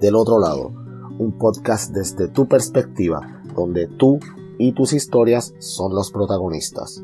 Del otro lado, un podcast desde tu perspectiva, donde tú y tus historias son los protagonistas.